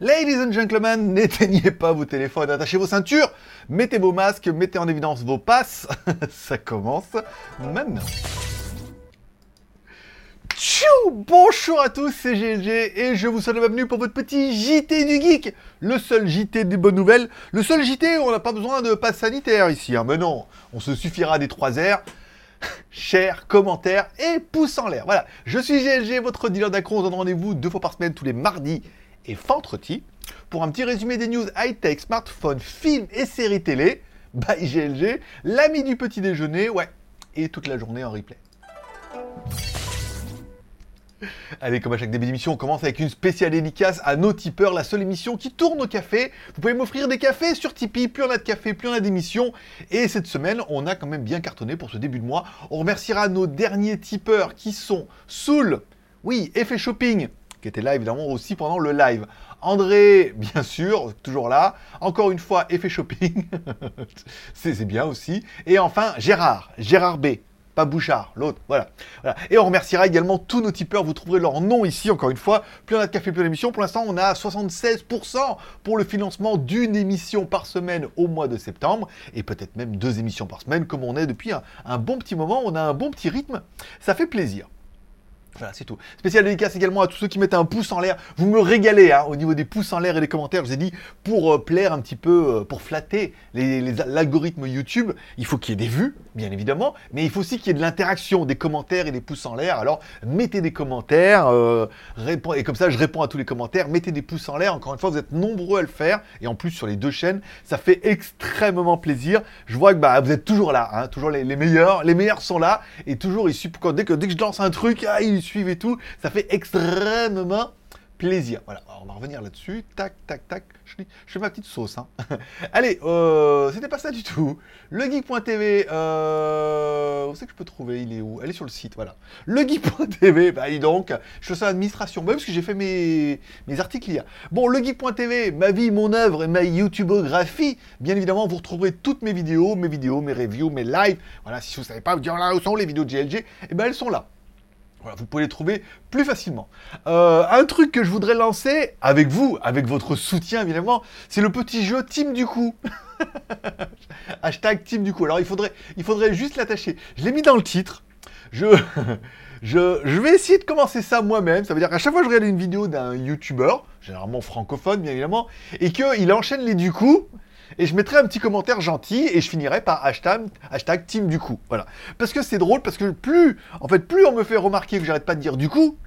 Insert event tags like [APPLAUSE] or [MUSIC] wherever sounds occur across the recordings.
Ladies and gentlemen, [LAUGHS] n'éteignez pas vos téléphones, attachez vos ceintures, mettez vos masques, mettez en évidence vos passes. [LAUGHS] Ça commence maintenant. Tchou Bonjour à tous, c'est GLG et je vous souhaite la bienvenue pour votre petit JT du Geek. Le seul JT des bonnes nouvelles, le seul JT où on n'a pas besoin de passe sanitaire ici. Hein. Mais non, on se suffira des trois airs. [LAUGHS] Share, commentaire et pouce en l'air. Voilà, je suis GLG, votre dealer d'accro. On donne rendez-vous deux fois par semaine, tous les mardis et vendredi, pour un petit résumé des news high-tech, smartphones, films et séries télé. By GLG, l'ami du petit déjeuner, ouais, et toute la journée en replay. Allez, comme à chaque début d'émission, on commence avec une spéciale dédicace à nos tipeurs, la seule émission qui tourne au café. Vous pouvez m'offrir des cafés sur Tipeee, plus on a de café, plus on a d'émissions. Et cette semaine, on a quand même bien cartonné pour ce début de mois. On remerciera nos derniers tipeurs qui sont Soul, oui, Effet Shopping, qui était là évidemment aussi pendant le live. André, bien sûr, toujours là. Encore une fois, Effet Shopping, [LAUGHS] c'est bien aussi. Et enfin, Gérard, Gérard B pas Bouchard, l'autre, voilà. Et on remerciera également tous nos tipeurs, vous trouverez leur nom ici, encore une fois. Plus on a de café, plus d'émissions. Pour l'instant, on a 76% pour le financement d'une émission par semaine au mois de septembre, et peut-être même deux émissions par semaine, comme on est depuis un bon petit moment, on a un bon petit rythme, ça fait plaisir. Voilà, c'est tout. Spécial dédicace également à tous ceux qui mettent un pouce en l'air. Vous me régalez hein, au niveau des pouces en l'air et des commentaires. Je vous ai dit, pour euh, plaire un petit peu, euh, pour flatter l'algorithme YouTube, il faut qu'il y ait des vues, bien évidemment, mais il faut aussi qu'il y ait de l'interaction, des commentaires et des pouces en l'air. Alors, mettez des commentaires, euh, et comme ça, je réponds à tous les commentaires. Mettez des pouces en l'air. Encore une fois, vous êtes nombreux à le faire, et en plus sur les deux chaînes, ça fait extrêmement plaisir. Je vois que bah, vous êtes toujours là, hein, toujours les, meilleurs. Les meilleurs sont là, et toujours dès que je lance un truc, ah, ils suivent et tout. Ça fait extrêmement plaisir. Voilà, on va revenir là-dessus. Tac, tac, tac. Je, fais ma petite sauce. Hein. [LAUGHS] Allez, euh, c'était pas ça du tout. Legeek.tv, euh, où c'est que je peux trouver? Il est où? Elle est sur le site, voilà. Legeek.tv, bah dis donc, je fais ça administration. Bah, parce que j'ai fait mes, mes articles hier. Bon, Legeek.tv, ma vie, mon œuvre et ma YouTubeographie. Bien évidemment, vous retrouverez toutes mes vidéos, mes vidéos, mes reviews, mes lives. Voilà, si vous savez pas, vous dire là où sont les vidéos de GLG, et eh ben elles sont là. Vous pouvez les trouver plus facilement. Euh, un truc que je voudrais lancer avec vous, avec votre soutien évidemment, c'est le petit jeu Team du coup. [LAUGHS] Hashtag Team du coup. Alors il faudrait, il faudrait juste l'attacher. Je l'ai mis dans le titre. Je, [LAUGHS] je, je, vais essayer de commencer ça moi-même. Ça veut dire qu'à chaque fois que je regarde une vidéo d'un YouTuber, généralement francophone bien évidemment, et qu'il enchaîne les du coup, et je mettrai un petit commentaire gentil et je finirai par hashtag, team du coup. Voilà. Parce que c'est drôle, parce que plus, en fait, plus on me fait remarquer que j'arrête pas de dire du coup,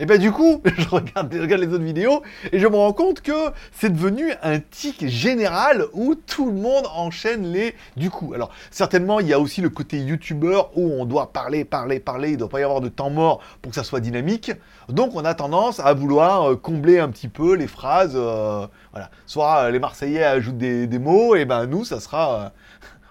et ben du coup, [LAUGHS] je regarde, regarde, les autres vidéos et je me rends compte que c'est devenu un tic général où tout le monde enchaîne les du coup. Alors certainement, il y a aussi le côté youtubeur où on doit parler, parler, parler, il ne doit pas y avoir de temps mort pour que ça soit dynamique. Donc on a tendance à vouloir euh, combler un petit peu les phrases. Euh, voilà. Soit euh, les Marseillais ajoutent des, mots, et ben nous, ça sera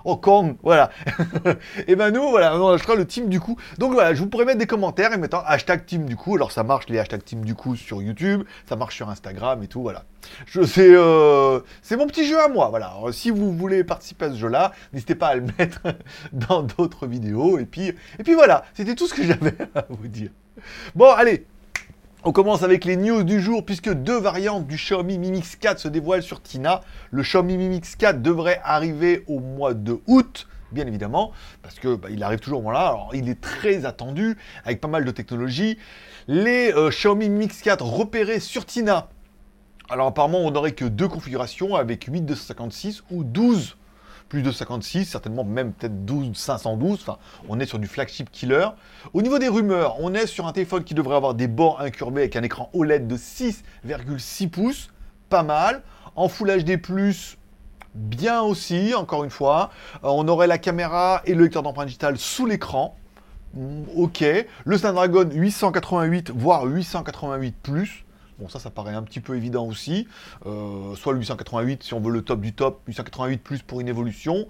Oh, con, voilà. [LAUGHS] et ben nous, voilà, on achètera le team du coup. Donc voilà, je vous pourrais mettre des commentaires et mettant hashtag team du coup. Alors ça marche les hashtags team du coup sur YouTube, ça marche sur Instagram et tout, voilà. Je sais, euh, c'est mon petit jeu à moi, voilà. si vous voulez participer à ce jeu-là, n'hésitez pas à le [LAUGHS] mettre dans d'autres vidéos. Et puis, et puis voilà, c'était tout ce que j'avais [LAUGHS] à vous dire. Bon, allez, on commence avec les news du jour puisque deux variantes du Xiaomi Mi Mix 4 se dévoilent sur Tina. Le Xiaomi Mi Mix 4 devrait arriver au mois de août bien évidemment, parce que bah, il arrive toujours au moment là. Alors, il est très attendu, avec pas mal de technologies. Les euh, Xiaomi Mix 4 repérés sur Tina. Alors, apparemment, on n'aurait que deux configurations avec 8 256 ou 12 plus de 56, certainement même peut-être 12, 512. Enfin, on est sur du flagship killer. Au niveau des rumeurs, on est sur un téléphone qui devrait avoir des bords incurvés avec un écran OLED de 6,6 pouces. Pas mal. En Full HD+, bien aussi, encore une fois. Euh, on aurait la caméra et le lecteur d'empreinte digitale sous l'écran. Mm, ok. Le Snapdragon 888, voire 888 plus. Bon, ça, ça paraît un petit peu évident aussi. Euh, soit le 888 si on veut le top du top, 888 plus pour une évolution.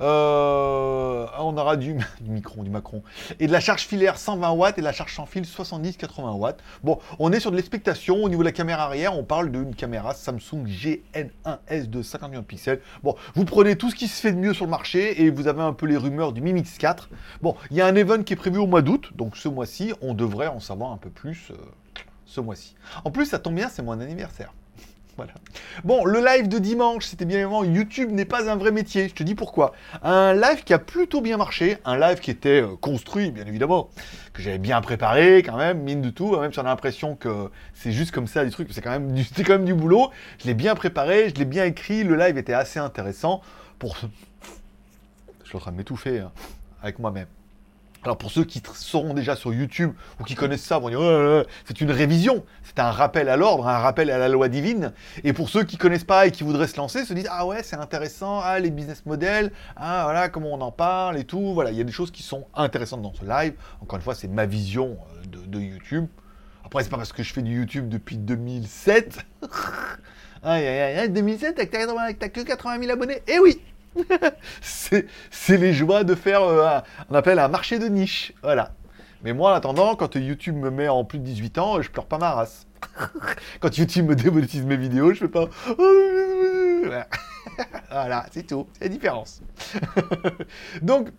Euh, on aura du, du micron, du Macron. Et de la charge filaire 120 watts et de la charge sans fil 70-80 watts. Bon, on est sur de l'expectation. Au niveau de la caméra arrière, on parle d'une caméra Samsung GN1S de 51 pixels. Bon, vous prenez tout ce qui se fait de mieux sur le marché et vous avez un peu les rumeurs du Mi Mix 4. Bon, il y a un event qui est prévu au mois d'août, donc ce mois-ci, on devrait en savoir un peu plus. Euh, ce mois-ci. En plus, ça tombe bien, c'est mon anniversaire. [LAUGHS] Voilà. Bon, le live de dimanche, c'était bien évidemment YouTube n'est pas un vrai métier. Je te dis pourquoi. Un live qui a plutôt bien marché, un live qui était euh, construit, bien évidemment, que j'avais bien préparé quand même, mine de tout, même si on a l'impression que c'est juste comme ça des trucs, c'est quand même du, [LAUGHS] quand même du boulot. Je l'ai bien préparé, je l'ai bien écrit, le live était assez intéressant pour. Je suis en train de m'étouffer hein, avec moi-même. Alors pour ceux qui seront déjà sur YouTube ou qui connaissent ça, vont dire c'est une révision, c'est un rappel à l'ordre, un rappel à la loi divine. Et pour ceux qui connaissent pas et qui voudraient se lancer, se disent ah ouais c'est intéressant, ah les business models, ah voilà comment on en parle et tout. Voilà, il y a des choses qui sont intéressantes dans ce live. Encore une fois, c'est ma vision euh, de, YouTube. Après c'est pas parce que je fais du YouTube depuis 2007. [LAUGHS] Aïe aïe aïe, 2007 t'as que 80 000 abonnés. Eh oui [LAUGHS] c'est les joies de faire, euh, on appelle un marché de niche. Voilà. Mais moi, en attendant, quand YouTube me met en plus de 18 ans, je pleure pas ma race. [LAUGHS] quand YouTube me démonétise mes vidéos, je fais pas. [LAUGHS] voilà, c'est tout. C'est la différence. Donc,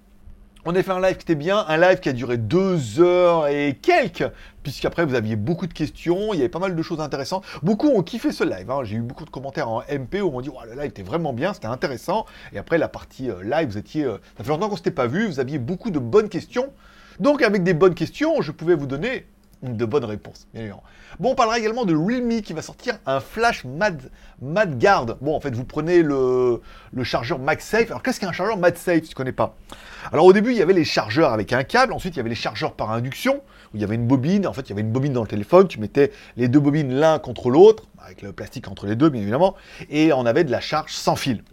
on a fait un live qui était bien, un live qui a duré deux heures et quelques, puisqu'après vous aviez beaucoup de questions, il y avait pas mal de choses intéressantes. Beaucoup ont kiffé ce live, hein. j'ai eu beaucoup de commentaires en MP où on dit le live était vraiment bien, c'était intéressant. Et après la partie euh, live, vous étiez, euh, ça fait longtemps qu'on s'était pas vu, vous aviez beaucoup de bonnes questions. Donc avec des bonnes questions, je pouvais vous donner de bonnes réponses. Bon, on parlera également de Realme qui va sortir un flash Mad, Mad. Bon, en fait, vous prenez le, le chargeur MagSafe. Alors, qu'est-ce qu'un chargeur MagSafe Si tu ne connais pas? Alors, au début, il y avait les chargeurs avec un câble. Ensuite, il y avait les chargeurs par induction, où il y avait une bobine. En fait, il y avait une bobine dans le téléphone. Tu mettais les deux bobines l'un contre l'autre, avec le plastique entre les deux, bien évidemment. Et on avait de la charge sans fil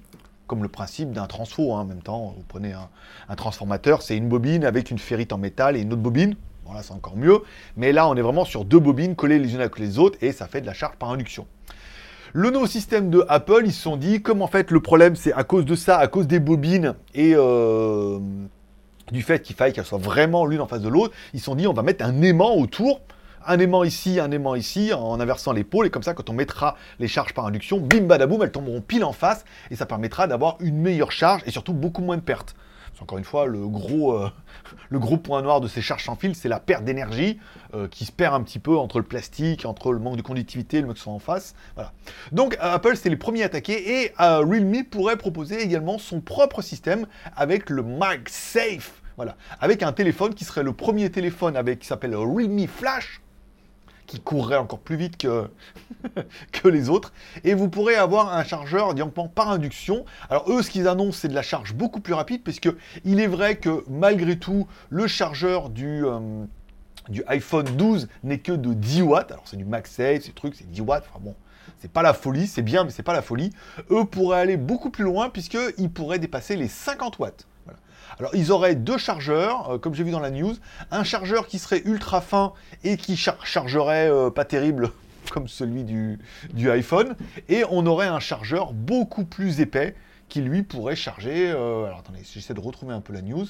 comme le principe d'un transfo. Hein, en même temps, vous prenez un, un transformateur, c'est une bobine avec une ferrite en métal et une autre bobine là, c'est encore mieux. Mais là, on est vraiment sur deux bobines collées les unes avec les autres et ça fait de la charge par induction. Le nouveau système de Apple, ils se sont dit, comme en fait le problème c'est à cause de ça, à cause des bobines et euh, du fait qu'il faille qu'elles soient vraiment l'une en face de l'autre, ils se sont dit on va mettre un aimant autour, un aimant ici, un aimant ici, en inversant l'épaule, et comme ça quand on mettra les charges par induction, bim badaboum, elles tomberont pile en face, et ça permettra d'avoir une meilleure charge et surtout beaucoup moins de pertes. Encore une fois, le gros, euh, [LAUGHS] le gros point noir de ces charges sans fil, c'est la perte d'énergie euh, qui se perd un petit peu entre le plastique, entre le manque de conductivité le mec qui sont en face. Donc Apple, c'est les premiers attaqués et euh, Realme pourrait proposer également son propre système avec le MagSafe. Voilà. Avec un téléphone qui serait le premier téléphone avec qui s'appelle Realme Flash qui courrait encore plus vite que, [LAUGHS] que les autres. Et vous pourrez avoir un chargeur directement par induction. Alors eux, ce qu'ils annoncent, c'est de la charge beaucoup plus rapide, puisque il est vrai que malgré tout, le chargeur du... Euh, du iPhone 12 n'est que de 10 watts. Alors c'est du MagSafe, ces trucs, c'est 10 watts. Enfin bon, c'est pas la folie, c'est bien, mais c'est pas la folie. Eux pourraient aller beaucoup plus loin puisqu'ils pourraient dépasser les 50 watts. Alors ils auraient deux chargeurs, euh, comme j'ai vu dans la news, un chargeur qui serait ultra fin et qui chargerait euh, pas terrible [LAUGHS] comme celui du, du, iPhone, et on aurait un chargeur beaucoup plus épais qui lui pourrait charger. Euh, alors attendez, j'essaie de retrouver un peu la news.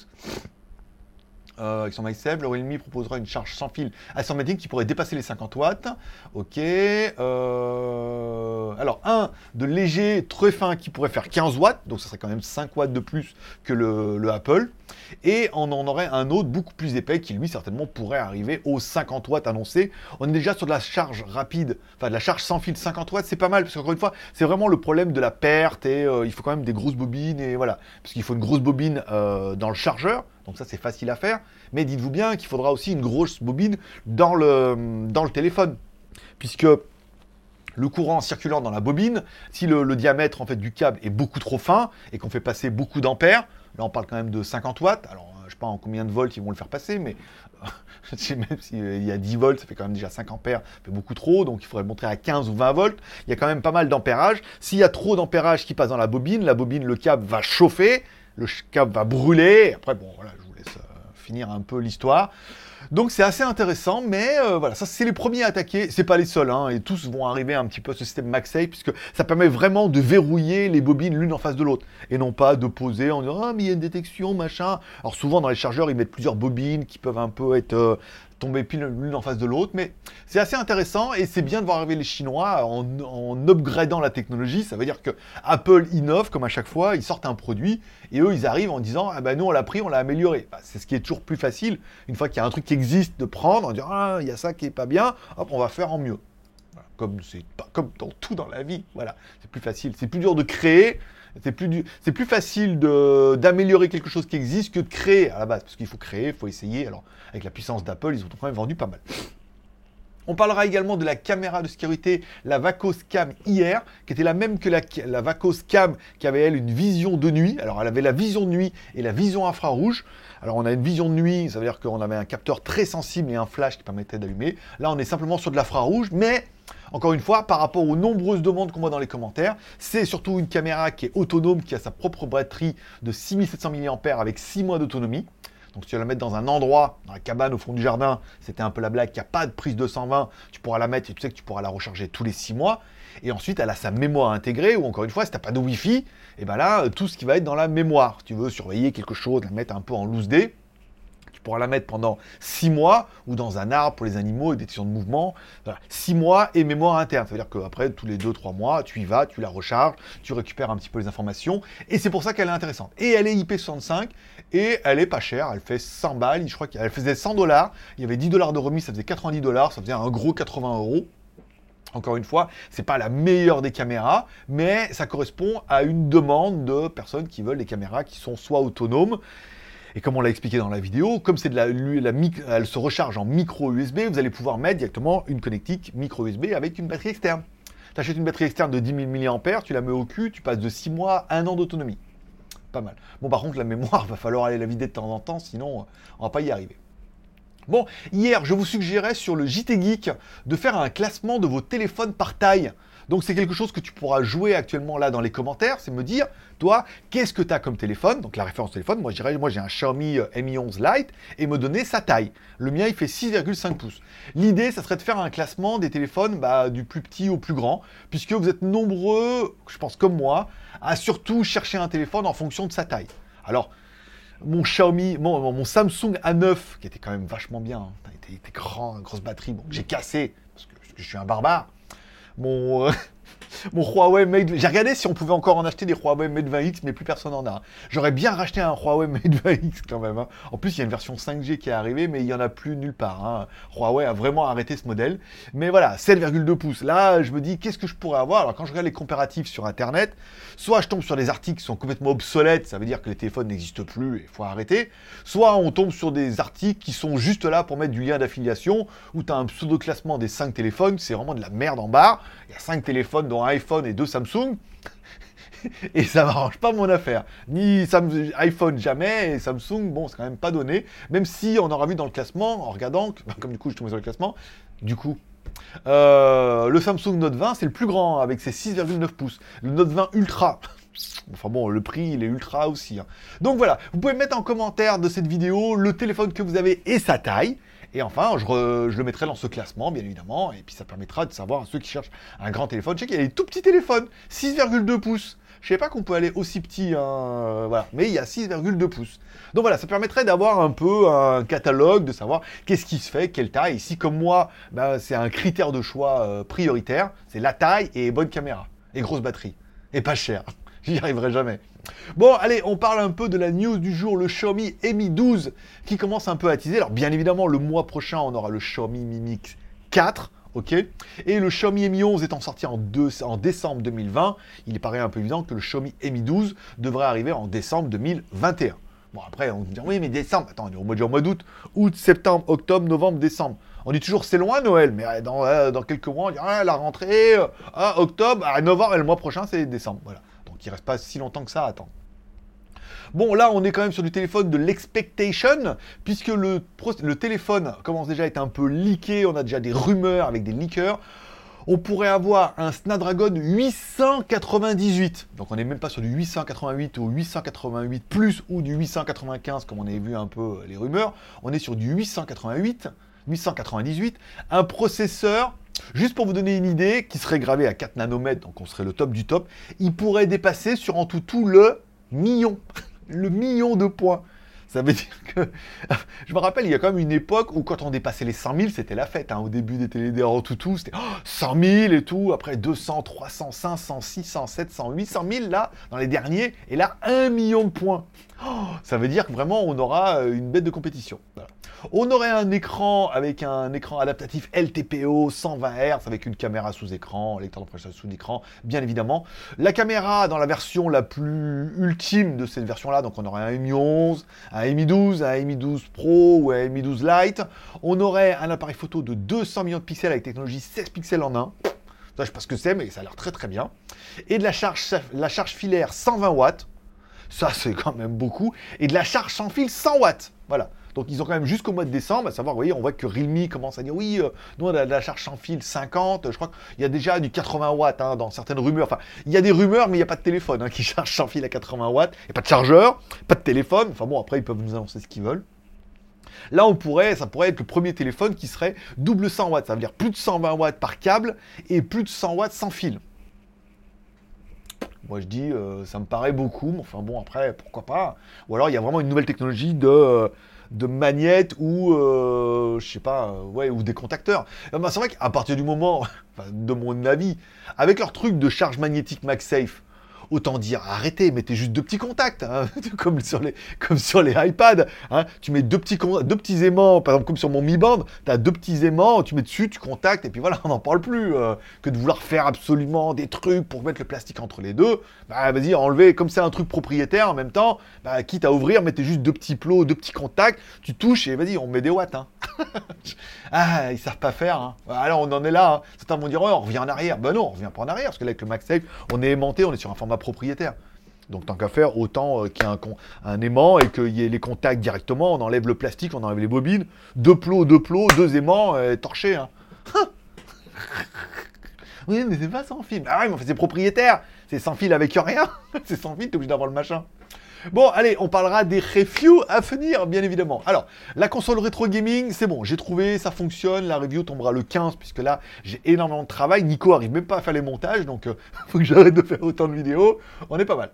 Euh, avec son MySafe, le Realme proposera une charge sans fil à 100 qui pourrait dépasser les 50 watts. Ok. Euh, alors, un de léger, très fin, qui pourrait faire 15 watts, donc ça serait quand même 5 watts de plus que le, Apple. Et on en aurait un autre beaucoup plus épais qui, lui, certainement pourrait arriver aux 50 watts annoncés. On est déjà sur de la charge rapide, enfin de la charge sans fil 50 watts, c'est pas mal, parce qu'encore une fois, c'est vraiment le problème de la perte et euh, il faut quand même des grosses bobines et voilà. Parce qu'il faut une grosse bobine dans le chargeur. Donc ça, c'est facile à faire. Mais dites-vous bien qu'il faudra aussi une grosse bobine dans le, téléphone. Puisque le courant circulant dans la bobine, si le, diamètre en fait du câble est beaucoup trop fin et qu'on fait passer beaucoup d'ampères, là on parle quand même de 50 watts, alors je ne sais pas en combien de volts ils vont le faire passer, mais [LAUGHS] même s'il y a 10 volts, ça fait quand même déjà 5 ampères, ça beaucoup trop, donc il faudrait le montrer à 15 ou 20 volts. Il y a quand même pas mal d'ampérage. S'il y a trop d'ampérage qui passe dans la bobine, la bobine, le câble va chauffer, le câble va brûler. Après, bon, voilà, je vous laisse euh, finir un peu l'histoire. Donc c'est assez intéressant, mais euh, voilà, ça c'est les premiers à attaquer, c'est pas les seuls, hein, et tous vont arriver un petit peu à ce système MagSafe, puisque ça permet vraiment de verrouiller les bobines l'une en face de l'autre, et non pas de poser en disant ah mais il y a une détection, machin. Alors souvent dans les chargeurs ils mettent plusieurs bobines qui peuvent un peu être euh, tomber pile l'une en face de l'autre. Mais c'est assez intéressant et c'est bien de voir arriver les Chinois en, upgradant la technologie. Ça veut dire que Apple innove comme à chaque fois, ils sortent un produit et eux ils arrivent en disant ah ben nous on l'a pris, on l'a amélioré. C'est ce qui est toujours plus facile une fois qu'il y a un truc qui existe de prendre, en disant ah il y a ça qui est pas bien, hop on va faire en mieux. Comme c'est pas comme dans tout dans la vie. Voilà, c'est plus facile. C'est plus dur de créer. C'est plus, facile d'améliorer quelque chose qui existe que de créer à la base. Parce qu'il faut créer, il faut essayer. Alors, avec la puissance d'Apple, ils ont quand même vendu pas mal. On parlera également de la caméra de sécurité, la Vacos Cam hier, qui était la même que la, la Vacos Cam, qui avait elle une vision de nuit. Alors elle avait la vision de nuit et la vision infrarouge. Alors on a une vision de nuit, ça veut dire qu'on avait un capteur très sensible et un flash qui permettait d'allumer. Là on est simplement sur de l'infrarouge, mais encore une fois, par rapport aux nombreuses demandes qu'on voit dans les commentaires, c'est surtout une caméra qui est autonome, qui a sa propre batterie de 6700 mAh avec 6 mois d'autonomie. Donc si tu vas la mettre dans un endroit, dans la cabane au fond du jardin, c'était un peu la blague, il n'y a pas de prise 220, tu pourras la mettre et tu sais que tu pourras la recharger tous les 6 mois. Et ensuite, elle a sa mémoire intégrée, ou encore une fois, si tu n'as pas de Wi-Fi, et eh ben là, tout ce qui va être dans la mémoire. Tu veux surveiller quelque chose, la mettre un peu en loose day, pourras la mettre pendant 6 mois ou dans un arbre pour les animaux et des de mouvement. 6 mois et mémoire interne. Ça veut dire qu'après, tous les 2-3 mois, tu y vas, tu la recharges, tu récupères un petit peu les informations. Et c'est pour ça qu'elle est intéressante. Et elle est IP65 et elle est pas chère. Elle fait 100 balles. Je crois qu'elle faisait 100 dollars. Il y avait 10 dollars de remise, ça faisait 90 dollars. Ça faisait un gros 80 euros. Encore une fois, c'est pas la meilleure des caméras, mais ça correspond à une demande de personnes qui veulent des caméras qui sont soit autonomes, et comme on l'a expliqué dans la vidéo, comme c'est de la, elle se recharge en micro USB, vous allez pouvoir mettre directement une connectique micro USB avec une batterie externe. Tu achètes une batterie externe de 10 000 mAh, tu la mets au cul, tu passes de 6 mois à 1 an d'autonomie. Pas mal. Bon, par contre, la mémoire, [LAUGHS] va falloir aller la vider de temps en temps, sinon on va pas y arriver. Bon, hier, je vous suggérais sur le JT Geek de faire un classement de vos téléphones par taille. Donc c'est quelque chose que tu pourras jouer actuellement là dans les commentaires, c'est me dire, toi, qu'est-ce que tu as comme téléphone? Donc la référence téléphone, moi j'ai un Xiaomi euh, Mi 11 Lite et me donner sa taille. Le mien il fait 6,5 pouces. L'idée, ça serait de faire un classement des téléphones bah, du plus petit au plus grand, puisque vous êtes nombreux, je pense comme moi, à surtout chercher un téléphone en fonction de sa taille. Alors, mon Xiaomi, mon, Samsung A9, qui était quand même vachement bien, hein, était, grand, grosse batterie, bon, j'ai cassé, parce que je suis un barbare mon, euh, mon Huawei Mate. J'ai regardé si on pouvait encore en acheter des Huawei Mate 20X, mais plus personne en a. J'aurais bien racheté un Huawei Mate 20X quand même. Hein. En plus, il y a une version 5G qui est arrivée, mais il n'y en a plus nulle part. Hein. Huawei a vraiment arrêté ce modèle. Mais voilà, 7,2 pouces. Là, je me dis, qu'est-ce que je pourrais avoir? Alors, quand je regarde les comparatifs sur Internet, soit je tombe sur des articles qui sont complètement obsolètes, ça veut dire que les téléphones n'existent plus et il faut arrêter. Soit on tombe sur des articles qui sont juste là pour mettre du lien d'affiliation, où tu as un pseudo-classement des 5 téléphones, c'est vraiment de la merde en barre. Il y a 5 téléphones, dont un iPhone et deux Samsung. [LAUGHS] et ça m'arrange pas mon affaire. Ni iPhone jamais, et Samsung, bon, c'est quand même pas donné. Même si on aura vu dans le classement, en regardant, comme du coup je tombe sur le classement, du coup, euh, le Samsung Note 20, c'est le plus grand, avec ses 6,9 pouces. Le Note 20 Ultra, [LAUGHS] Enfin bon, le prix, il est ultra aussi. Hein. Donc voilà, vous pouvez mettre en commentaire de cette vidéo le téléphone que vous avez et sa taille. Et enfin, je, le mettrai dans ce classement, bien évidemment, et puis ça permettra de savoir à ceux qui cherchent un grand téléphone. Je sais qu'il y a des tout petits téléphones, 6,2 pouces. Je sais pas qu'on peut aller aussi petit, hein, voilà. mais il y a 6,2 pouces. Donc voilà, ça permettrait d'avoir un peu un catalogue, de savoir qu'est-ce qui se fait, quelle taille. Ici, comme moi, bah, c'est un critère de choix euh, prioritaire, c'est la taille et bonne caméra, et grosse batterie, et pas cher. [LAUGHS] J'y arriverai jamais. Bon, allez, on parle un peu de la news du jour, le Xiaomi Mi 12 qui commence un peu à teaser. Alors, bien évidemment, le mois prochain, on aura le Xiaomi Mi Mix 4. Ok? Et le Xiaomi Mi 11 étant sorti en, décembre 2020, il paraît un peu évident que le Xiaomi Mi 12 devrait arriver en décembre 2021. Bon, après, on dit, oui, mais décembre, attends, on est au mois, mois d'août, août, septembre, octobre, novembre, décembre. On dit toujours c'est loin Noël, mais euh, dans, euh, dans quelques mois, on dit ah, la rentrée, euh, ah, octobre, ah, novembre, et le mois prochain c'est décembre. Voilà qui reste pas si longtemps que ça à attendre. Bon, là, on est quand même sur du téléphone de l'expectation, puisque le, le, téléphone commence déjà à être un peu leaké, on a déjà des rumeurs avec des leakers. On pourrait avoir un Snapdragon 898. Donc on n'est même pas sur du 888 ou 888 plus ou du 895 comme on avait vu un peu les rumeurs. On est sur du 888, 898, un processeur Juste pour vous donner une idée, qui serait gravé à 4 nanomètres, donc on serait le top du top, il pourrait dépasser sur en tout tout le million. [LAUGHS] le million de points. Ça veut [LAUGHS] dire que. [LAUGHS] Je me rappelle, il y a quand même une époque où quand on dépassait les 100 000, c'était la fête. Hein. Au début des télé en tout tout, c'était 100 000 et tout. Après 200, 300, 500, 600, 700, 800 000 là, dans les derniers. Et là, 1 million de points. ça veut dire que vraiment, on aura euh, une bête de compétition. On aurait un écran avec un écran adaptatif LTPO 120 Hz avec une caméra sous écran, lecteur de sous écran, bien évidemment. La caméra dans la version la plus ultime de cette version-là, donc on aurait un Mi 11, un Mi 12, un Mi 12 Pro ou un Mi 12 Lite. On aurait un appareil photo de 200 millions de pixels avec technologie 16 pixels en 1. Ça, je sais pas ce que c'est, mais ça a l'air très très bien. Et de la charge, la charge filaire 120 watts. Ça, c'est quand même beaucoup. Et de la charge sans fil 100 watts. Voilà. Donc ils ont quand même jusqu'au mois de décembre, à savoir, vous voyez, on voit que Realme commence à dire oui, euh, nous on a de la charge sans fil 50, je crois qu'il y a déjà du 80 watts hein, dans certaines rumeurs. Enfin, il y a des rumeurs, mais il n'y a pas de téléphone hein, qui [LAUGHS] charge sans fil à 80 watts, a pas de chargeur, pas de téléphone. Enfin bon, après ils peuvent nous annoncer ce qu'ils veulent. Là, on pourrait, ça pourrait être le premier téléphone qui serait double 100 watts, ça veut dire plus de 120 watts par câble et plus de 100 watts sans fil. Moi, je dis, euh, ça me paraît beaucoup, mais enfin bon, après, pourquoi pas? Ou alors, il y a vraiment une nouvelle technologie de, euh, de magnettes ou, euh, je sais pas, ouais, ou des contacteurs. C'est vrai qu'à partir du moment, [LAUGHS] de mon avis, avec leur truc de charge magnétique MagSafe, autant dire arrêtez, mettez juste deux petits contacts, hein, [LAUGHS] comme, sur les, comme sur les iPads. Hein. tu mets deux petits, deux petits aimants, par exemple comme sur mon Mi Band, tu as deux petits aimants, tu mets dessus, tu contactes, et puis voilà, [LAUGHS] on n'en parle plus. Euh, que de vouloir faire absolument des trucs pour mettre le plastique entre les deux, bah vas-y, enlevez, comme c'est un truc propriétaire en même temps, bah, quitte à ouvrir, mettez juste deux petits plots, deux petits contacts, tu touches et vas-y, on met des watts. Hein. [LAUGHS] ah, ils savent pas faire. Hein. Alors on en est là. Certains vont dire, on revient en arrière. Ben non, on revient pas en arrière, parce que là, avec le MagSafe, on est aimanté, on est sur un format propriétaire. Donc tant qu'à faire, autant euh, qu'il y ait un, aimant et qu'il y ait les contacts directement, on enlève le plastique, on enlève les bobines, deux plots, deux plots, deux aimants, euh, torchés. Hein. [LAUGHS] oui, mais c'est pas sans fil. Ah ouais, mais c'est propriétaire. C'est sans fil avec rien. [LAUGHS] c'est sans fil, t'es obligé d'avoir le machin. Bon, allez, on parlera des reviews à venir, bien évidemment. Alors, la console rétro gaming, c'est bon, j'ai trouvé, ça fonctionne. La review tombera le 15, puisque là, j'ai énormément de travail. Nico arrive même pas à faire les montages, donc euh, [LAUGHS] faut que j'arrête de faire autant de vidéos. On est pas mal.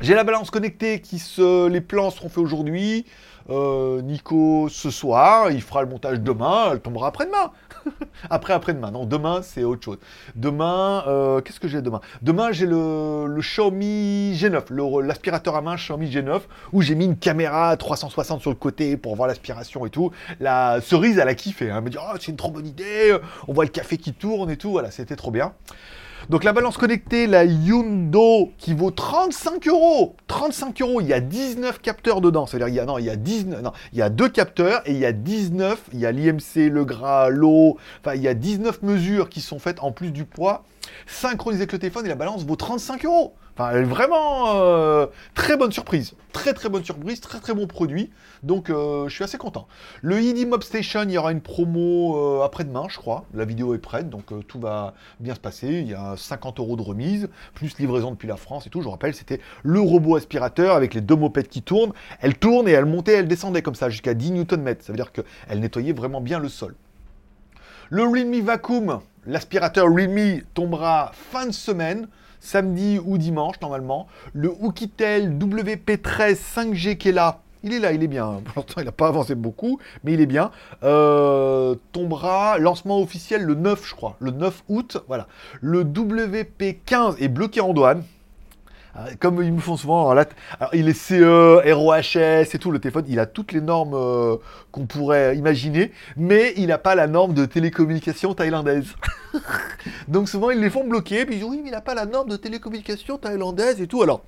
J'ai la balance connectée qui se. Les plans seront faits aujourd'hui. Euh, Nico ce soir, il fera le montage demain, elle tombera après-demain. [LAUGHS] après après-demain, non, demain c'est autre chose. Demain, euh, qu'est-ce que j'ai demain? Demain j'ai le, Xiaomi G9, l'aspirateur à main Xiaomi G9, où j'ai mis une caméra 360 sur le côté pour voir l'aspiration et tout. La cerise, elle a kiffé, hein. elle me dit oh, c'est une trop bonne idée, on voit le café qui tourne et tout, voilà, c'était trop bien. Donc la balance connectée, la Yundo, qui vaut 35 euros. 35 euros, il y a 19 capteurs dedans. C'est-à-dire, il y a, non, il y a 19, non, il y a deux capteurs et il y a 19, il y a l'IMC, le gras, l'eau, enfin, il y a 19 mesures qui sont faites en plus du poids, synchronisées avec le téléphone et la balance vaut 35 euros. Enfin, vraiment euh, très bonne surprise. Très très bonne surprise, très très bon produit. Donc euh, je suis assez content. Le ID Mob Station, il y aura une promo euh, après-demain, je crois. La vidéo est prête, donc tout va bien se passer. Il y a 50 euros de remise, plus livraison depuis la France et tout. Je vous rappelle, c'était le robot aspirateur avec les deux mopettes qui tournent. Elle tourne et elle montait, elle descendait comme ça jusqu'à 10 Nm. Ça veut dire qu'elle nettoyait vraiment bien le sol. Le Realme Vacuum, l'aspirateur Realme tombera fin de semaine samedi ou dimanche normalement. Le Oukitel WP13 5G qui est là, il est là, il est bien. Pour l'instant, il n'a pas avancé beaucoup, mais il est bien. Euh, tombera, lancement officiel le 9, je crois, le 9 août. Voilà. Le WP15 est bloqué en douane. Euh, comme ils me font souvent, alors il est CE, ROHS et tout, le téléphone, il a toutes les normes euh, qu'on pourrait imaginer, mais il n'a pas la norme de télécommunication thaïlandaise. [LAUGHS] Donc souvent, ils les font bloquer, puis ils disent oui, mais il n'a pas la norme de télécommunication thaïlandaise et tout. Alors,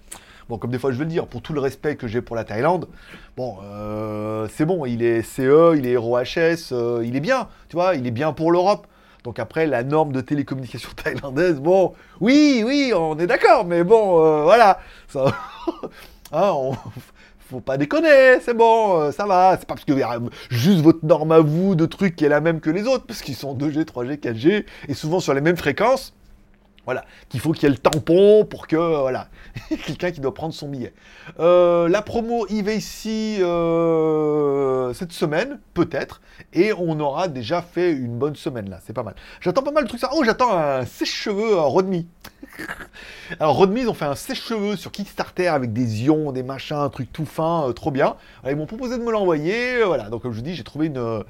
bon, comme des fois je veux le dire, pour tout le respect que j'ai pour la Thaïlande, bon, euh, c'est bon, il est CE, il est ROHS, il est bien, tu vois, il est bien pour l'Europe. Donc après, la norme de télécommunication [LAUGHS] thaïlandaise, bon, oui, oui, on est d'accord, mais bon, euh, voilà. Ça, [LAUGHS] hein, faut pas déconner, c'est bon, euh, ça va. C'est pas parce que juste votre norme à vous de trucs qui est la même que les autres, parce qu'ils sont 2G, 3G, 4G, et souvent sur les mêmes fréquences. Voilà, qu'il faut qu'il y ait le tampon pour que, euh, voilà, [LAUGHS] quelqu'un qui doit prendre son billet. Euh, la promo ici euh, cette semaine, peut-être, et on aura déjà fait une bonne semaine là, c'est pas mal. J'attends pas mal de trucs ça. Oh, j'attends un sèche-cheveux Rodmi. [LAUGHS] Alors Rodmi, ils ont fait un sèche-cheveux sur Kickstarter avec des ions, des machins, un truc tout fin, trop bien. ils m'ont proposé de me l'envoyer, voilà. Donc comme je vous dis, j'ai trouvé une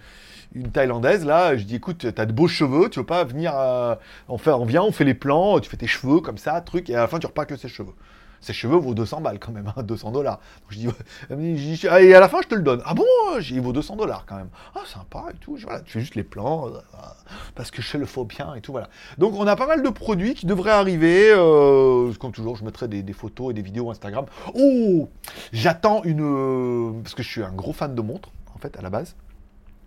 une Thaïlandaise, là, je dis, écoute, t'as de beaux cheveux, tu veux pas venir, euh, on, vient, on fait les plans, tu fais tes cheveux comme ça, truc, et à la fin, tu repars que ses cheveux. Ses cheveux vaut 200 balles quand même, 200 hein, dollars. Je dis, et à la fin, je te le donne. Ah bon Il vaut 200 dollars quand même. Ah, sympa et tout. Voilà, tu fais juste les plans, euh, parce que je le faux bien et tout, voilà. Donc, on a pas mal de produits qui devraient arriver. Euh, comme toujours, je mettrai des, photos et des vidéos Instagram. Oh J'attends une... Euh, parce que je suis un gros fan de montres, en fait, à la base.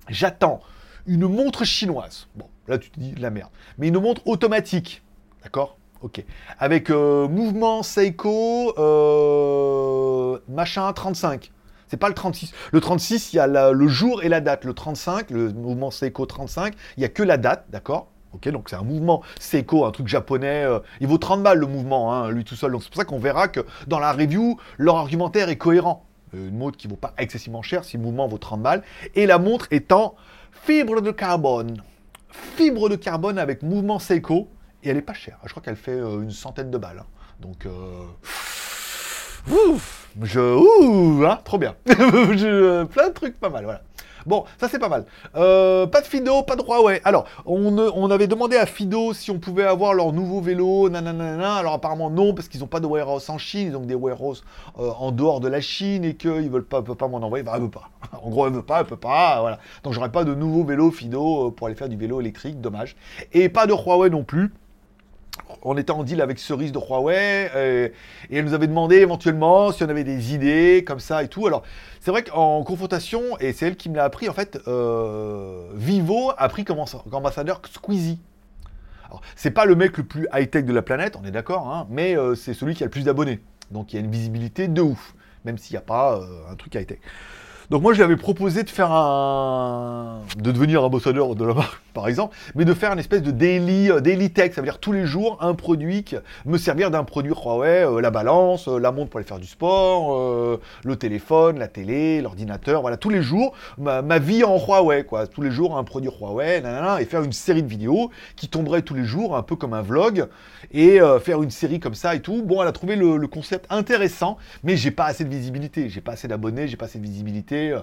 J'attends une montre chinoise. Bon, là, tu te dis, la merde. Mais une montre automatique, d'accord? Ok. Avec euh, mouvement Seiko, euh, machin 35. C'est pas le 36. Le 36, il y a le jour et la date. Le 35, le mouvement Seiko 35, il y a que la date, d'accord? Ok, donc c'est un mouvement Seiko, un truc japonais. Euh, il vaut 30 balles le mouvement, hein, lui tout seul. Donc c'est pour ça qu'on verra que dans la review, leur argumentaire est cohérent. Une montre qui vaut pas excessivement cher si le mouvement vaut 30 balles. Et la montre étant fibre de carbone. Fibre de carbone avec mouvement Seiko et elle est pas chère. Je crois qu'elle fait euh, une centaine de balles. Hein. Donc, euh, je, ouh, hein, trop bien. [LAUGHS] plein de trucs pas mal, voilà. Bon, ça c'est pas mal. Euh, pas de Fido, pas de Huawei. Alors, on, avait demandé à Fido si on pouvait avoir leur nouveau vélo, nanana. Alors apparemment non, parce qu'ils n'ont pas de warehouse en Chine, ils ont des warehouses en dehors de la Chine et qu'ils veulent pas, pas m'en envoyer. Elle veut pas. [LAUGHS] En gros, elle veut pas, elle peut pas. Voilà. Donc j'aurai pas de nouveau vélo Fido pour aller faire du vélo électrique, dommage. Et pas de Huawei non plus on était en deal avec Cerise de Huawei euh, et elle nous avait demandé éventuellement si on avait des idées comme ça et tout. Alors, c'est vrai qu'en confrontation, et c'est elle qui me l'a appris, en fait, euh, Vivo a pris comme ambassadeur Squeezie. Alors, c'est pas le mec le plus high-tech de la planète, on est d'accord, hein, mais euh, c'est celui qui a le plus d'abonnés. Donc, il y a une visibilité de ouf, même s'il n'y a pas un truc high-tech. Donc moi, je lui avais proposé de faire un... de devenir ambassadeur de la marque, [LAUGHS] par exemple, mais de faire une espèce de daily, euh, daily tech, ça veut dire tous les jours un produit, qui... me servir d'un produit. Huawei, euh, la balance, euh, la montre pour aller faire du sport, le téléphone, la télé, l'ordinateur, voilà, tous les jours, ma, vie en Huawei, quoi, tous les jours un produit Huawei, nanana, et faire une série de vidéos qui tomberait tous les jours, un peu comme un vlog, et faire une série comme ça et tout. Bon, elle a trouvé le, le concept intéressant, mais j'ai pas assez de visibilité, j'ai pas assez d'abonnés, j'ai pas assez de visibilité, euh,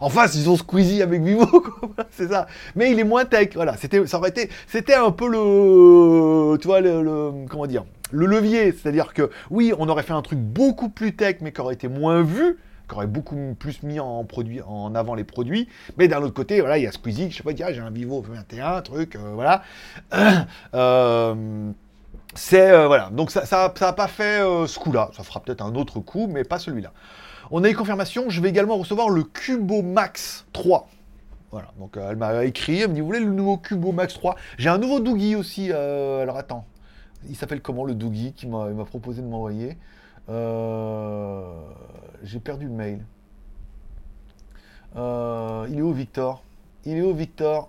en face, ils ont Squeezie avec Vivo, [LAUGHS] c'est ça. Mais il est moins tech, voilà. C'était, ça aurait été, c'était un peu le, tu le, comment dire, le levier. C'est-à-dire que, oui, on aurait fait un truc beaucoup plus tech, mais qui aurait été moins vu qui aurait beaucoup plus mis en, produit, en avant les produits. Mais d'un autre côté, voilà, il y a Squeezie, je sais pas, dire, j'ai un Vivo 21, truc, euh, voilà. [CLEARS THROAT] Euh, c'est, voilà. Donc ça n'a ça, pas fait ce coup-là. Ça fera peut-être un autre coup, mais pas celui-là. On a eu confirmation, je vais également recevoir le Cubo Max 3. Voilà, donc euh, elle m'a écrit, elle me dit, vous voulez le nouveau Cubo Max 3 J'ai un nouveau Doogie aussi, euh, alors attends, il s'appelle comment le Doogie qui m'a proposé de m'envoyer? Euh, J'ai perdu le mail. il est où Victor? Il est où Victor?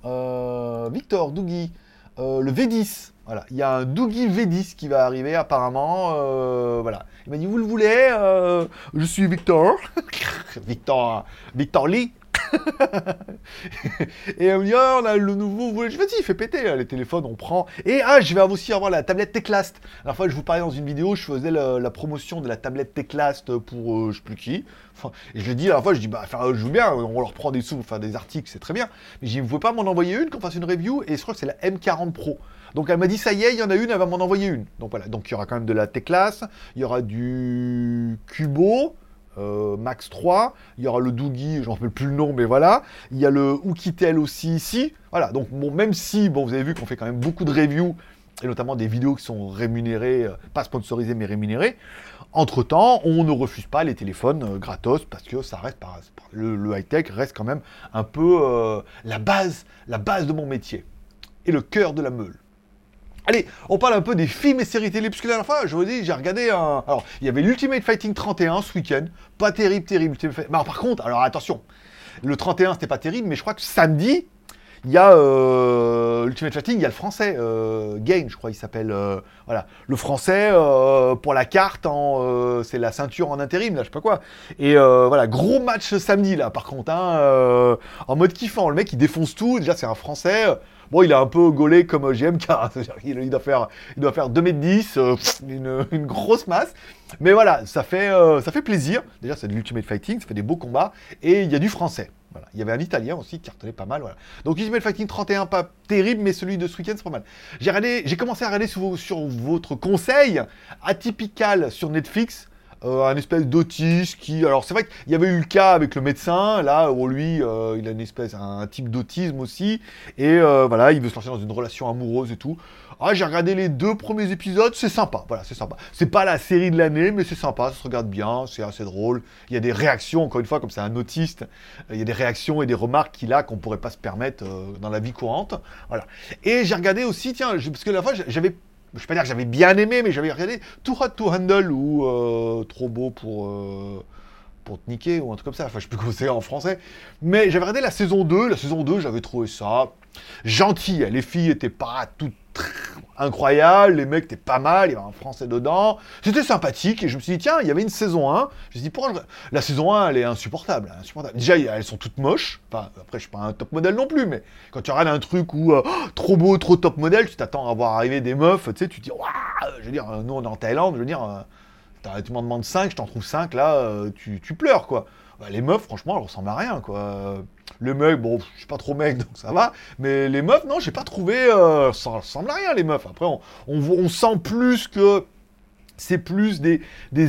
Victor, Doogie, le V10. Voilà, il y a un Doogie V10 qui va arriver apparemment. voilà. Il m'a dit, vous le voulez euh, Je suis Victor. [LAUGHS] Victor, Victor Lee. [LAUGHS] et elle me dit, oh, on a le nouveau. Je vais y fait péter les téléphones, on prend. Et ah, je vais aussi avoir la tablette Teclast. La fois, je vous parlais dans une vidéo, je faisais la, promotion de la tablette Teclast pour euh, je sais plus qui. Et je lui dis la fois, je dis, bah, je joue bien, on leur prend des sous, enfin des articles, c'est très bien. Mais je dis, vous pouvez pas m'en envoyer une, qu'on fasse une review. Et je crois que c'est la M40 Pro. Donc elle m'a dit ça y est, il y en a une, elle va m'en envoyer une. Donc voilà, donc il y aura quand même de la T-Class, il y aura du Cubo, euh, Max 3, il y aura le Doogie, j'en rappelle plus le nom, mais voilà. Il y a le Oukitel aussi ici. Voilà, donc bon, même si, bon, vous avez vu qu'on fait quand même beaucoup de reviews, et notamment des vidéos qui sont rémunérées, euh, pas sponsorisées, mais rémunérées. Entre-temps, on ne refuse pas les téléphones euh, gratos parce que ça reste par, le, high-tech reste quand même un peu la base, la base de mon métier et le cœur de la meule. Allez, on parle un peu des films et séries télé, parce que la dernière fois, je vous dis, j'ai regardé un... Alors, il y avait l'Ultimate Fighting 31 ce week-end, pas terrible, terrible. Alors, par contre, alors attention, le 31, c'était pas terrible, mais je crois que samedi, il y a euh, Ultimate Fighting, il y a le français, euh, je crois, il s'appelle. Euh, voilà, le français euh, pour la carte, en, c'est la ceinture en intérim, là, je sais pas quoi. Et voilà, gros match samedi, là, par contre, hein, en mode kiffant. Le mec, il défonce tout. Déjà, c'est un français. Bon, il est un peu gaulé comme GMK, [LAUGHS] il doit faire, il doit faire 2m10, euh, une, grosse masse. Mais voilà, ça fait, euh, ça fait plaisir. Déjà, c'est de l'Ultimate Fighting, ça fait des beaux combats, et il y a du français. Voilà. Il y avait un Italien aussi qui cartonnait pas mal. Voilà. Donc Ultimate Fighting 31, pas terrible, mais celui de ce week-end, c'est pas mal. J'ai, j'ai commencé à regarder sur, sur votre conseil, Atypical sur Netflix. Euh, un espèce d'autiste qui. Alors, c'est vrai qu'il y avait eu le cas avec le médecin, là, où lui, euh, il a une espèce, un, type d'autisme aussi. Et euh, voilà, il veut se lancer dans une relation amoureuse et tout. Ah, j'ai regardé les deux premiers épisodes, c'est sympa. Voilà, c'est sympa. C'est pas la série de l'année, mais c'est sympa, ça se regarde bien, c'est assez drôle. Il y a des réactions, encore une fois, comme c'est un autiste, il y a des réactions et des remarques qu'il a qu'on pourrait pas se permettre dans la vie courante. Voilà. Et j'ai regardé aussi, tiens, parce que la fois, j'avais je vais pas dire que j'avais bien aimé, mais j'avais regardé Too Hot to Handle ou euh, Trop beau pour, euh, pour te niquer ou un truc comme ça. Enfin, je sais plus en français. Mais j'avais regardé la saison 2. La saison 2, j'avais trouvé ça gentil. Les filles étaient pas toutes incroyables, les mecs étaient pas mal, il y avait un français dedans. C'était sympathique et je me suis dit, tiens, il y avait une saison 1. Je me suis dit, pourquoi La saison 1, elle est insupportable, insupportable. Déjà, elles sont toutes moches. Enfin, après, je suis pas un top modèle non plus, mais quand tu regardes un truc où euh, trop beau, trop top modèle, tu t'attends à voir arriver des meufs, tu sais, tu te dis, waouh, je veux dire, nous on est en Thaïlande, je veux dire, euh, tu m'en demandes 5, je t'en trouve 5, là, euh, tu pleures, quoi. Bah, les meufs, franchement, elles ressemblent à rien, quoi. Le bon, je suis pas trop mec, [LAUGHS] donc ça va. Mais les meufs, non, j'ai pas trouvé. Euh, ça ressemble à rien, les meufs. Après, on, sent plus que. C'est plus des,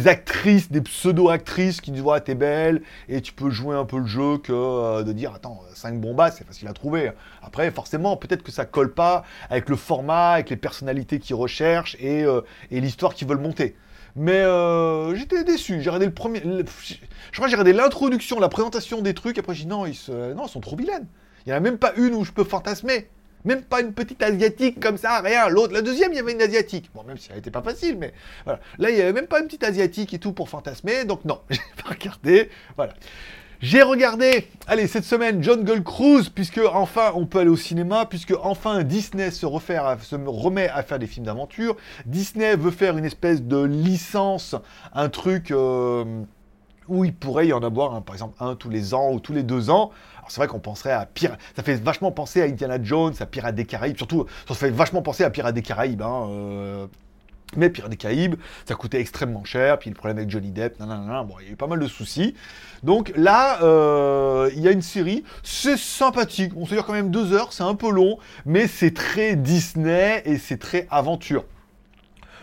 actrices, des pseudo-actrices qui disent Ouais, t'es belle et tu peux jouer un peu le jeu que euh, de dire Attends, 5 bombas, c'est facile à trouver. Après, forcément, peut-être que ça colle pas avec le format, avec les personnalités qu'ils recherchent et, euh, et l'histoire qu'ils veulent monter. Mais euh, j'étais déçu. J'ai regardé le premier. je crois l'introduction, la présentation des trucs. Après, j'ai dit non, ils, non, sont trop vilaines. Il n'y en a même pas une où je peux fantasmer. Même pas une petite asiatique comme ça, rien. L'autre, la deuxième, il y avait une asiatique. Bon, même si elle n'était pas facile, mais voilà. Là, il n'y avait même pas une petite asiatique et tout pour fantasmer. Donc non, [LAUGHS] j'ai pas regardé. Voilà. J'ai regardé, allez, cette semaine, John Gold Cruise, puisque enfin on peut aller au cinéma, puisque enfin Disney se, remet à faire des films d'aventure. Disney veut faire une espèce de licence, un truc euh, où il pourrait y en avoir, par exemple, un tous les ans ou tous les deux ans. Alors c'est vrai qu'on penserait à Pirates, ça fait vachement penser à Indiana Jones, à Pirates des Caraïbes, surtout, ça fait vachement penser à Pirates des Caraïbes. Hein, euh, mais Pirates des Caraïbes, ça coûtait extrêmement cher, puis le problème avec Johnny Depp, nanana, bon, il y a eu pas mal de soucis. Donc là, euh, il y a une série, c'est sympathique, on se dire quand même deux heures, c'est un peu long, mais c'est très Disney et c'est très aventure.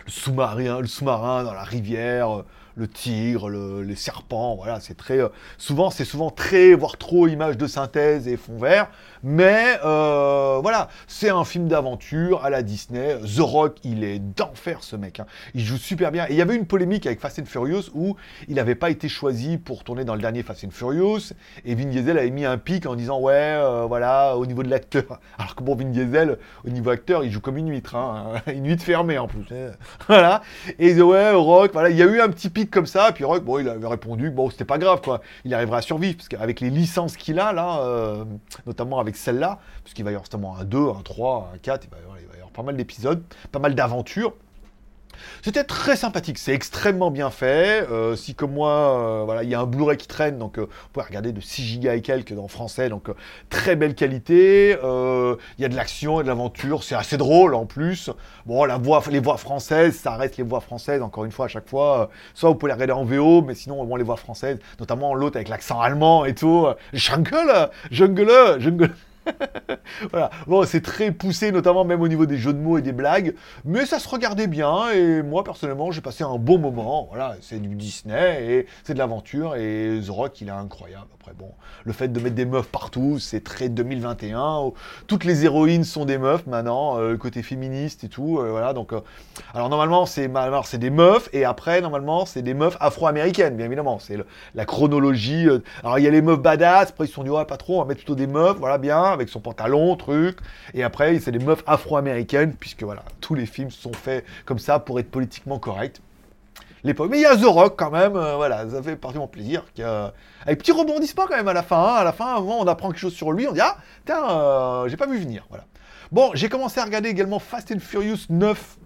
Le sous-marin, le sous-marin dans la rivière, le tigre, les serpents, voilà, c'est très euh, souvent c'est souvent très voire trop images de synthèse et fond vert, mais euh, voilà, c'est un film d'aventure à la Disney. The Rock, il est d'enfer ce mec, hein. il joue super bien. Et il y avait une polémique avec Fast and Furious où il n'avait pas été choisi pour tourner dans le dernier Fast and Furious et Vin Diesel avait mis un pic en disant ouais, euh, voilà, au niveau de l'acteur. [LAUGHS] Alors que bon, Vin Diesel, au niveau acteur, il joue comme une huître, hein. [LAUGHS] une huître fermée en plus. [LAUGHS] Voilà. Et ouais, Rock, voilà, il y a eu un petit pic comme ça, puis Rock, bon, il avait répondu, bon, c'était pas grave, quoi. Il arrivera à survivre, parce qu'avec les licences qu'il a, là, euh, notamment avec celle-là, puisqu'il va y avoir justement un 2, un 3, un 4, il va y avoir pas mal d'épisodes, pas mal d'aventures. C'était très sympathique, c'est extrêmement bien fait. Euh, si comme moi, euh, voilà, il y a un Blu-ray qui traîne, donc euh, vous pouvez regarder de 6 Go et quelques dans français, donc très belle qualité. Il y a de l'action et de l'aventure, c'est assez drôle en plus. Bon, les voix françaises, ça reste les voix françaises, encore une fois, à chaque fois. soit vous pouvez les regarder en VO, mais sinon, moins les voix françaises, notamment l'autre avec l'accent allemand et tout. Jungle, jungle, jungle. [LAUGHS] voilà. Bon, c'est très poussé, notamment même au niveau des jeux de mots et des blagues, mais ça se regardait bien et moi personnellement j'ai passé un bon moment. Voilà, c'est du Disney et c'est de l'aventure et The Rock il est incroyable. Après bon, le fait de mettre des meufs partout, c'est très 2021. Toutes les héroïnes sont des meufs maintenant, euh, côté féministe et tout. Euh, voilà donc, euh, alors normalement c'est c'est des meufs et après normalement c'est des meufs afro-américaines bien évidemment. C'est la chronologie. alors il y a les meufs badass, après ils se sont dit ouais pas trop, on va mettre plutôt des meufs, voilà bien avec son pantalon, truc. Et après, c'est des meufs afro-américaines, puisque voilà, tous les films sont faits comme ça pour être politiquement corrects. L'époque. Mais il y a The Rock quand même, euh, voilà, ça fait partir mon plaisir. Avec petit rebondissement quand même à la fin. Hein. à la fin, on apprend quelque chose sur lui, on dit Ah, tiens, euh, j'ai pas vu venir. Voilà. Bon, j'ai commencé à regarder également Fast and Furious 9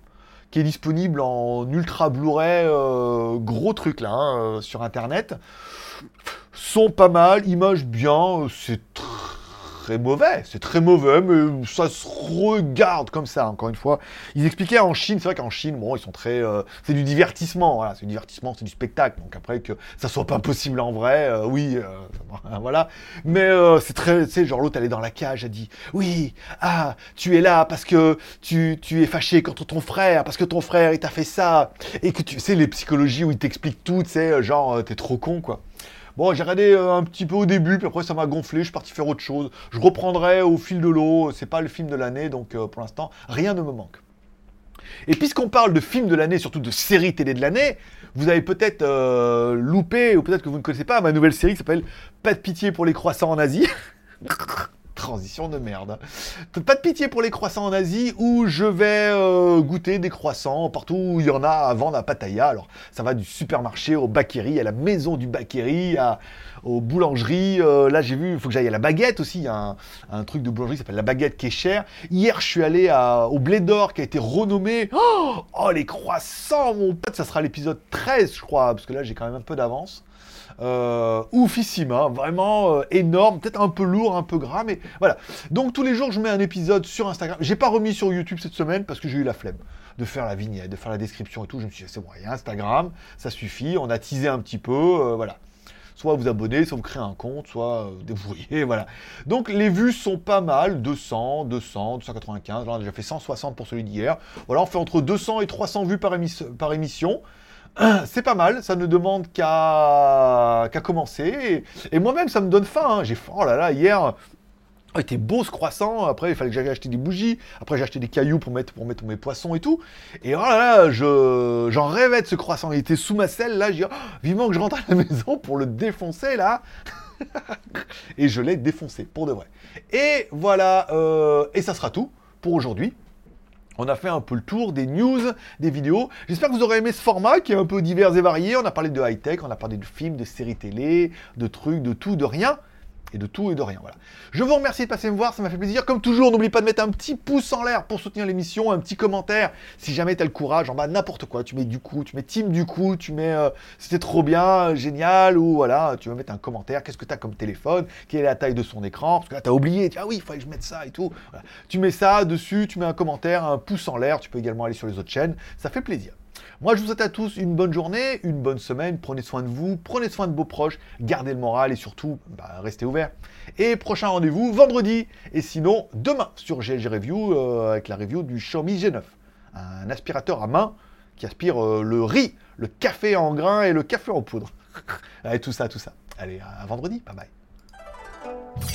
qui est disponible en ultra Blu-ray, euh, gros truc là, hein, sur internet. Sont pas mal, images bien, c'est très très mauvais. C'est très mauvais, mais ça se regarde comme ça, encore une fois. Ils expliquaient en Chine, c'est vrai qu'en Chine, bon, ils sont très... euh, c'est du divertissement, c'est du divertissement, c'est du spectacle. Donc après, que ça soit pas possible en vrai, euh, oui, euh, [LAUGHS] voilà. Mais c'est très... Tu sais, genre l'autre, elle dans la cage, elle dit, oui, ah, tu es là parce que tu, tu es fâché contre ton frère, parce que ton frère, il t'a fait ça, et que tu sais, les psychologies où ils t'expliquent tout, tu sais, genre, t'es trop con, quoi. Bon, j'ai regardé euh, un petit peu au début, puis après ça m'a gonflé, je suis parti faire autre chose. Je reprendrai au fil de l'eau, c'est pas le film de l'année, donc euh, pour l'instant, rien ne me manque. Et puisqu'on parle de film de l'année, surtout de série télé de l'année, vous avez peut-être euh, loupé, ou peut-être que vous ne connaissez pas, ma nouvelle série qui s'appelle Pas de pitié pour les croissants en Asie. [LAUGHS] Transition de merde. Pas de pitié pour les croissants en Asie, où je vais euh, goûter des croissants partout où il y en a vendre à Pattaya. Alors, ça va du supermarché au bakery, à la maison du bakery, à, aux boulangeries. Euh, là, j'ai vu, il faut que j'aille à la baguette aussi. Il y a un, truc de boulangerie qui s'appelle la baguette qui est cher. Hier, je suis allé au Blé d'Or qui a été renommé. Oh, oh, les croissants, mon pote, ça sera l'épisode 13, je crois, parce que là, j'ai quand même un peu d'avance. Euh, oufissime, hein, vraiment euh, énorme, peut-être un peu lourd, un peu gras, mais voilà. Donc tous les jours, je mets un épisode sur Instagram. J'ai pas remis sur YouTube cette semaine parce que j'ai eu la flemme de faire la vignette, de faire la description et tout. Je me suis dit, c'est bon, il y a Instagram, ça suffit, on a teasé un petit peu, euh, voilà. Soit vous abonnez, soit vous créez un compte, soit euh, [LAUGHS] débrouillez, voilà. Donc les vues sont pas mal, 200, 200, 295, là on a déjà fait 160 pour celui d'hier. Voilà, on fait entre 200 et 300 vues par émission. C'est pas mal, ça ne demande qu'à commencer. Et, moi-même, ça me donne faim. hein. J'ai faim. Oh là là, hier, il était beau ce croissant. Après, il fallait que j'aille acheter des bougies. Après, j'ai acheté des cailloux pour mettre, pour mettre mes poissons et tout. Et oh là là, je, j'en rêvais de ce croissant. Il était sous ma selle. Là, j'ai dit, oh, vivement que je rentre à la maison pour le défoncer là. [LAUGHS] et je l'ai défoncé pour de vrai. Et voilà, euh, et ça sera tout pour aujourd'hui. On a fait un peu le tour des news, des vidéos. J'espère que vous aurez aimé ce format qui est un peu divers et varié. On a parlé de high-tech, on a parlé de films, de séries télé, de trucs, de tout, de rien. Et de tout et de rien, voilà. Je vous remercie de passer me voir, ça m'a fait plaisir. Comme toujours, n'oublie pas de mettre un petit pouce en l'air pour soutenir l'émission, un petit commentaire. Si jamais tu as le courage, en bas, n'importe quoi. Tu mets du coup, tu mets team du coup, tu mets euh, c'était trop bien, génial, ou voilà, tu vas mettre un commentaire. Qu'est-ce que tu as comme téléphone? Quelle est la taille de son écran? Parce que là, tu as oublié. Tu dis, ah oui, il fallait que je mette ça et tout. Tu mets ça dessus, tu mets un commentaire, un pouce en l'air. Tu peux également aller sur les autres chaînes. Ça fait plaisir. Moi, je vous souhaite à tous une bonne journée, une bonne semaine. Prenez soin de vous, prenez soin de vos proches, gardez le moral et surtout, bah, restez ouverts. Et prochain rendez-vous vendredi. Et sinon, demain sur GLG Review euh, avec la review du Xiaomi G9. Un aspirateur à main qui aspire euh, le riz, le café en grains et le café en poudre. [LAUGHS] Allez, tout ça, tout ça. Allez, à vendredi. Bye bye.